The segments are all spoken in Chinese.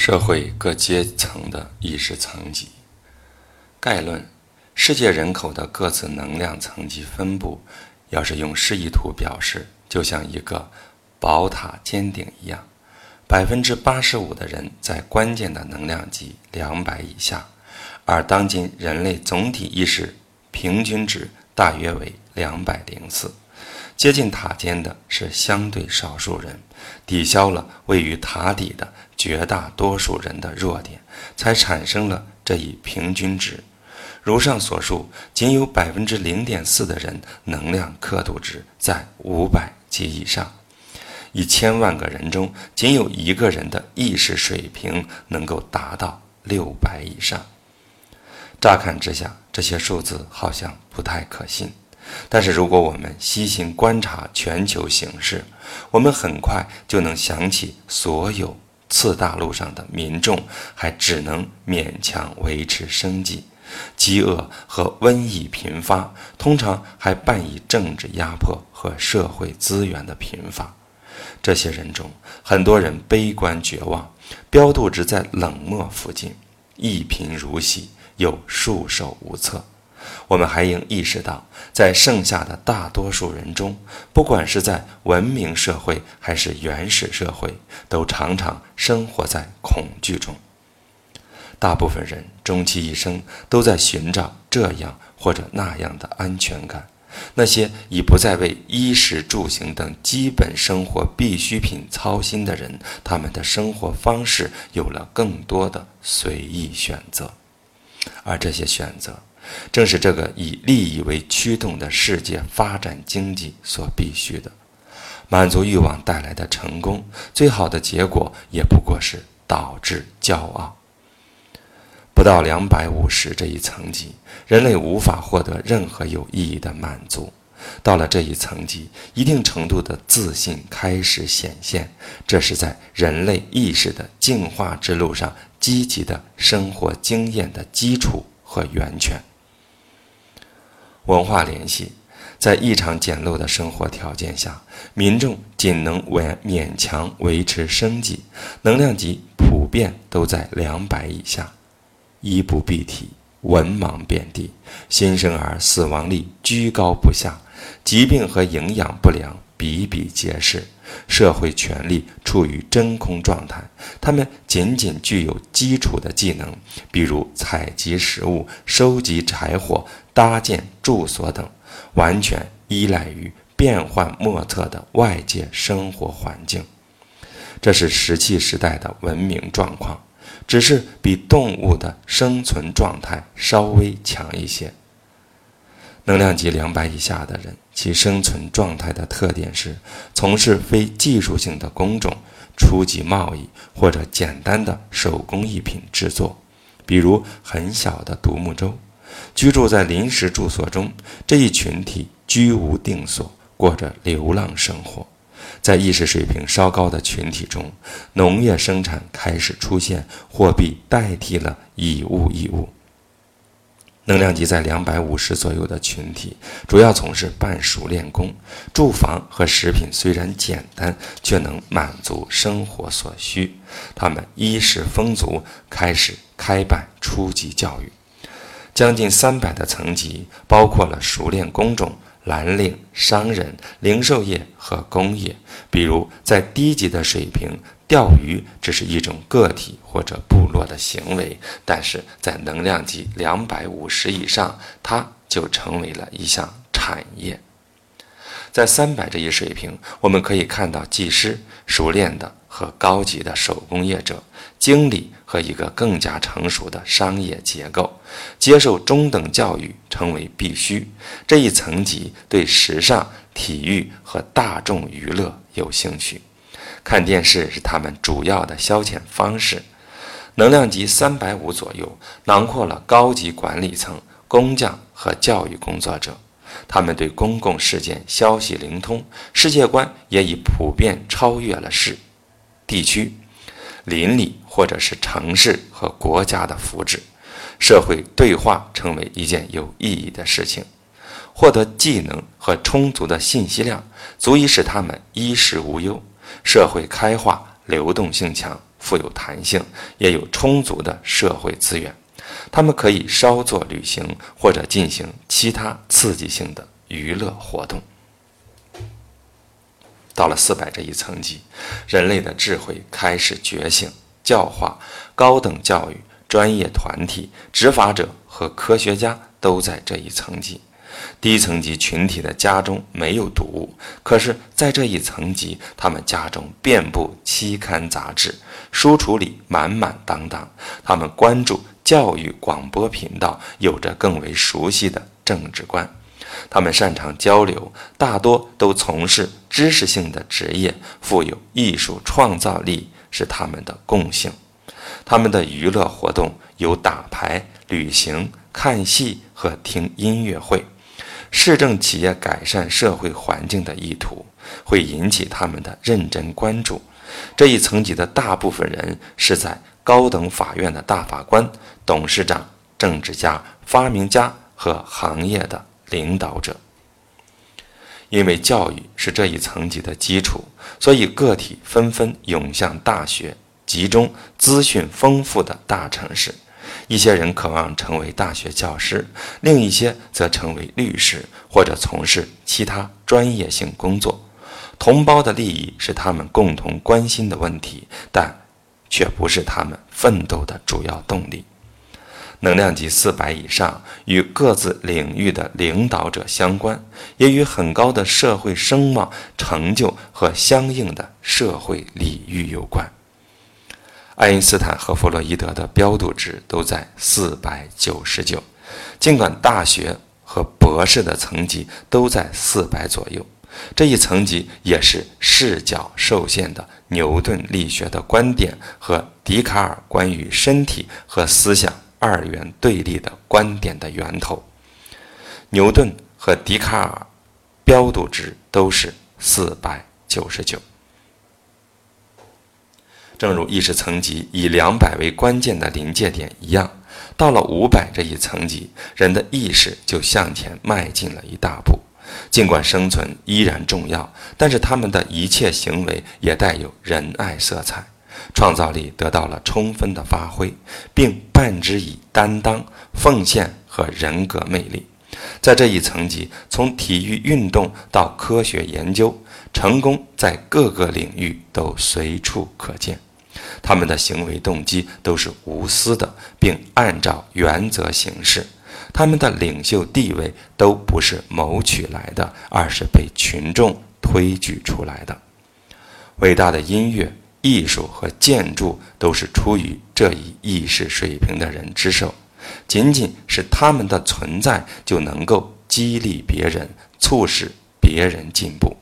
社会各阶层的意识层级概论：世界人口的各自能量层级分布，要是用示意图表示，就像一个宝塔尖顶一样，百分之八十五的人在关键的能量级两百以下，而当今人类总体意识平均值大约为两百零四。接近塔尖的是相对少数人，抵消了位于塔底的绝大多数人的弱点，才产生了这一平均值。如上所述，仅有百分之零点四的人能量刻度值在五百及以上，一千万个人中仅有一个人的意识水平能够达到六百以上。乍看之下，这些数字好像不太可信。但是，如果我们细心观察全球形势，我们很快就能想起，所有次大陆上的民众还只能勉强维持生计，饥饿和瘟疫频发，通常还伴以政治压迫和社会资源的贫乏。这些人中，很多人悲观绝望，标度值在冷漠附近，一贫如洗，又束手无策。我们还应意识到，在剩下的大多数人中，不管是在文明社会还是原始社会，都常常生活在恐惧中。大部分人终其一生都在寻找这样或者那样的安全感。那些已不再为衣食住行等基本生活必需品操心的人，他们的生活方式有了更多的随意选择，而这些选择。正是这个以利益为驱动的世界发展经济所必须的，满足欲望带来的成功，最好的结果也不过是导致骄傲。不到两百五十这一层级，人类无法获得任何有意义的满足。到了这一层级，一定程度的自信开始显现，这是在人类意识的进化之路上积极的生活经验的基础和源泉。文化联系，在异常简陋的生活条件下，民众仅能维勉强维持生计，能量级普遍都在两百以下，衣不蔽体，文盲遍地，新生儿死亡率居高不下，疾病和营养不良比比皆是，社会权力处于真空状态，他们仅仅具有基础的技能，比如采集食物、收集柴火。搭建住所等，完全依赖于变幻莫测的外界生活环境。这是石器时代的文明状况，只是比动物的生存状态稍微强一些。能量级两百以下的人，其生存状态的特点是从事非技术性的工种、初级贸易或者简单的手工艺品制作，比如很小的独木舟。居住在临时住所中，这一群体居无定所，过着流浪生活。在意识水平稍高的群体中，农业生产开始出现，货币代替了以物易物。能量级在两百五十左右的群体，主要从事半熟练工，住房和食品虽然简单，却能满足生活所需。他们衣食丰足，开始开办初级教育。将近三百的层级，包括了熟练工种、蓝领、商人、零售业和工业。比如，在低级的水平，钓鱼只是一种个体或者部落的行为；但是在能量级两百五十以上，它就成为了一项产业。在三百这一水平，我们可以看到技师、熟练的和高级的手工业者。经理和一个更加成熟的商业结构，接受中等教育成为必须。这一层级对时尚、体育和大众娱乐有兴趣，看电视是他们主要的消遣方式。能量级三百五左右，囊括了高级管理层、工匠和教育工作者，他们对公共事件消息灵通，世界观也已普遍超越了市、地区。邻里或者是城市和国家的福祉，社会对话成为一件有意义的事情。获得技能和充足的信息量，足以使他们衣食无忧。社会开化，流动性强，富有弹性，也有充足的社会资源。他们可以稍作旅行，或者进行其他刺激性的娱乐活动。到了四百这一层级，人类的智慧开始觉醒，教化、高等教育、专业团体、执法者和科学家都在这一层级。低层级群体的家中没有读物，可是，在这一层级，他们家中遍布期刊杂志，书橱里满满当当。他们关注教育广播频道，有着更为熟悉的政治观。他们擅长交流，大多都从事知识性的职业，富有艺术创造力是他们的共性。他们的娱乐活动有打牌、旅行、看戏和听音乐会。市政企业改善社会环境的意图会引起他们的认真关注。这一层级的大部分人是在高等法院的大法官、董事长、政治家、发明家和行业的领导者。因为教育是这一层级的基础，所以个体纷纷涌向大学，集中资讯丰富的大城市。一些人渴望成为大学教师，另一些则成为律师或者从事其他专业性工作。同胞的利益是他们共同关心的问题，但却不是他们奋斗的主要动力。能量级四百以上与各自领域的领导者相关，也与很高的社会声望、成就和相应的社会礼遇有关。爱因斯坦和弗洛伊德的标度值都在四百九十九，尽管大学和博士的层级都在四百左右，这一层级也是视角受限的牛顿力学的观点和笛卡尔关于身体和思想二元对立的观点的源头。牛顿和笛卡尔标度值都是四百九十九。正如意识层级以两百为关键的临界点一样，到了五百这一层级，人的意识就向前迈进了一大步。尽管生存依然重要，但是他们的一切行为也带有仁爱色彩，创造力得到了充分的发挥，并伴之以担当、奉献和人格魅力。在这一层级，从体育运动到科学研究，成功在各个领域都随处可见。他们的行为动机都是无私的，并按照原则行事。他们的领袖地位都不是谋取来的，而是被群众推举出来的。伟大的音乐、艺术和建筑都是出于这一意识水平的人之手。仅仅是他们的存在，就能够激励别人，促使别人进步。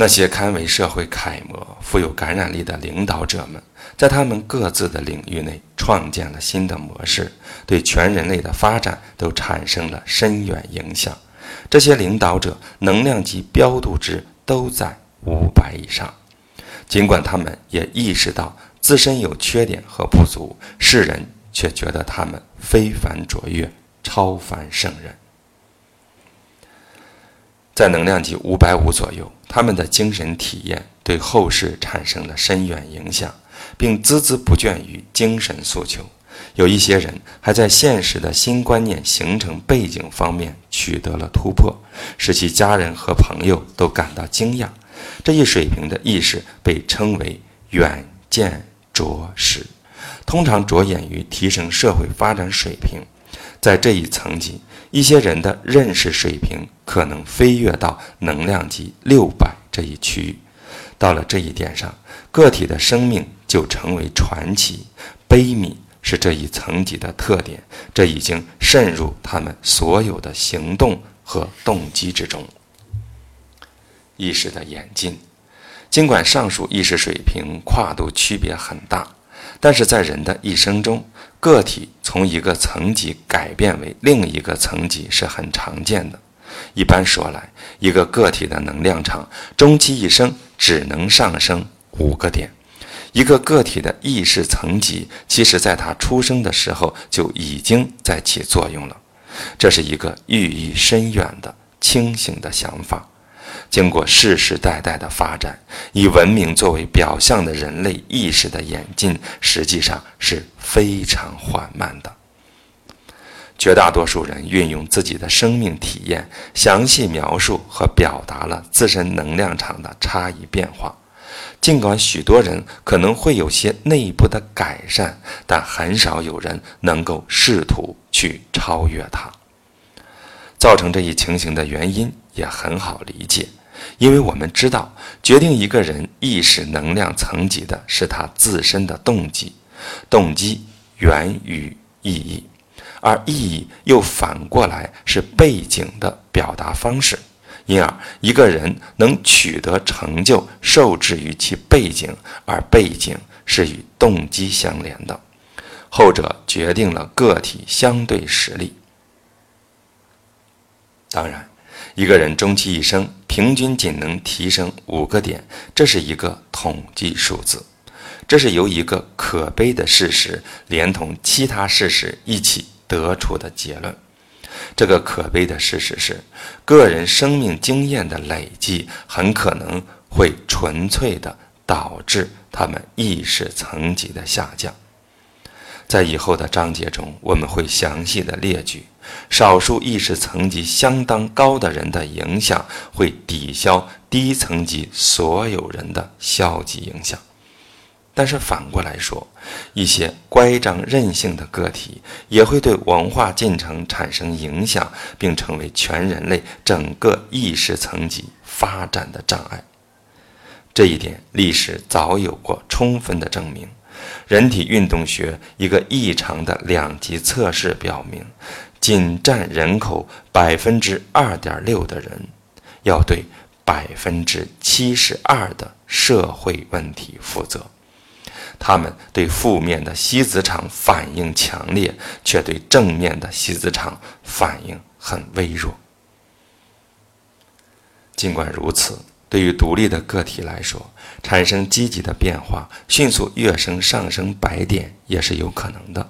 那些堪为社会楷模、富有感染力的领导者们，在他们各自的领域内创建了新的模式，对全人类的发展都产生了深远影响。这些领导者能量级标度值都在五百以上，尽管他们也意识到自身有缺点和不足，世人却觉得他们非凡卓越、超凡圣人。在能量级五百五左右，他们的精神体验对后世产生了深远影响，并孜孜不倦于精神诉求。有一些人还在现实的新观念形成背景方面取得了突破，使其家人和朋友都感到惊讶。这一水平的意识被称为远见卓识，通常着眼于提升社会发展水平。在这一层级。一些人的认识水平可能飞跃到能量级六百这一区域，到了这一点上，个体的生命就成为传奇。悲悯是这一层级的特点，这已经渗入他们所有的行动和动机之中。意识的演进，尽管上述意识水平跨度区别很大，但是在人的一生中。个体从一个层级改变为另一个层级是很常见的。一般说来，一个个体的能量场终其一生只能上升五个点。一个个体的意识层级，其实在他出生的时候就已经在起作用了。这是一个寓意深远的清醒的想法。经过世世代代的发展，以文明作为表象的人类意识的演进，实际上是非常缓慢的。绝大多数人运用自己的生命体验，详细描述和表达了自身能量场的差异变化。尽管许多人可能会有些内部的改善，但很少有人能够试图去超越它。造成这一情形的原因也很好理解，因为我们知道，决定一个人意识能量层级的是他自身的动机，动机源于意义，而意义又反过来是背景的表达方式。因而，一个人能取得成就，受制于其背景，而背景是与动机相连的，后者决定了个体相对实力。当然，一个人终其一生平均仅能提升五个点，这是一个统计数字，这是由一个可悲的事实连同其他事实一起得出的结论。这个可悲的事实是，个人生命经验的累积很可能会纯粹的导致他们意识层级的下降。在以后的章节中，我们会详细的列举少数意识层级相当高的人的影响会抵消低层级所有人的消极影响。但是反过来说，一些乖张任性的个体也会对文化进程产生影响，并成为全人类整个意识层级发展的障碍。这一点历史早有过充分的证明。人体运动学一个异常的两级测试表明，仅占人口百分之二点六的人，要对百分之七十二的社会问题负责。他们对负面的西子场反应强烈，却对正面的西子场反应很微弱。尽管如此，对于独立的个体来说，产生积极的变化，迅速跃升上升百点也是有可能的。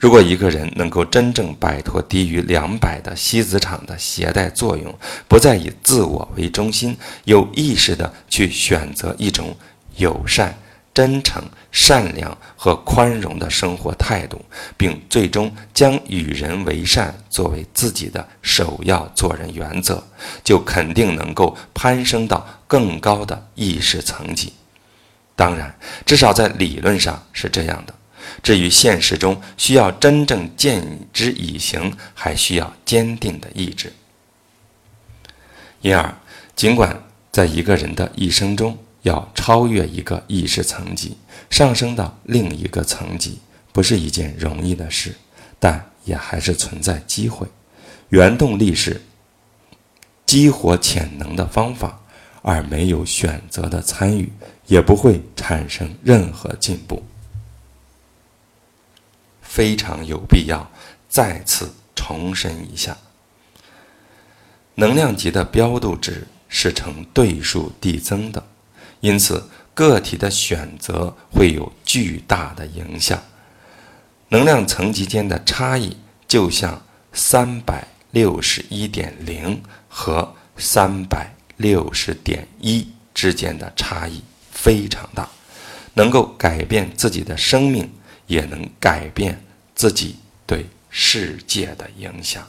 如果一个人能够真正摆脱低于两百的吸子场的携带作用，不再以自我为中心，有意识地去选择一种友善。真诚、善良和宽容的生活态度，并最终将与人为善作为自己的首要做人原则，就肯定能够攀升到更高的意识层级。当然，至少在理论上是这样的。至于现实中需要真正见之以行，还需要坚定的意志。因而，尽管在一个人的一生中，要超越一个意识层级，上升到另一个层级，不是一件容易的事，但也还是存在机会。原动力是激活潜能的方法，而没有选择的参与，也不会产生任何进步。非常有必要再次重申一下：能量级的标度值是呈对数递增的。因此，个体的选择会有巨大的影响。能量层级间的差异，就像三百六十一点零和三百六十点一之间的差异非常大，能够改变自己的生命，也能改变自己对世界的影响。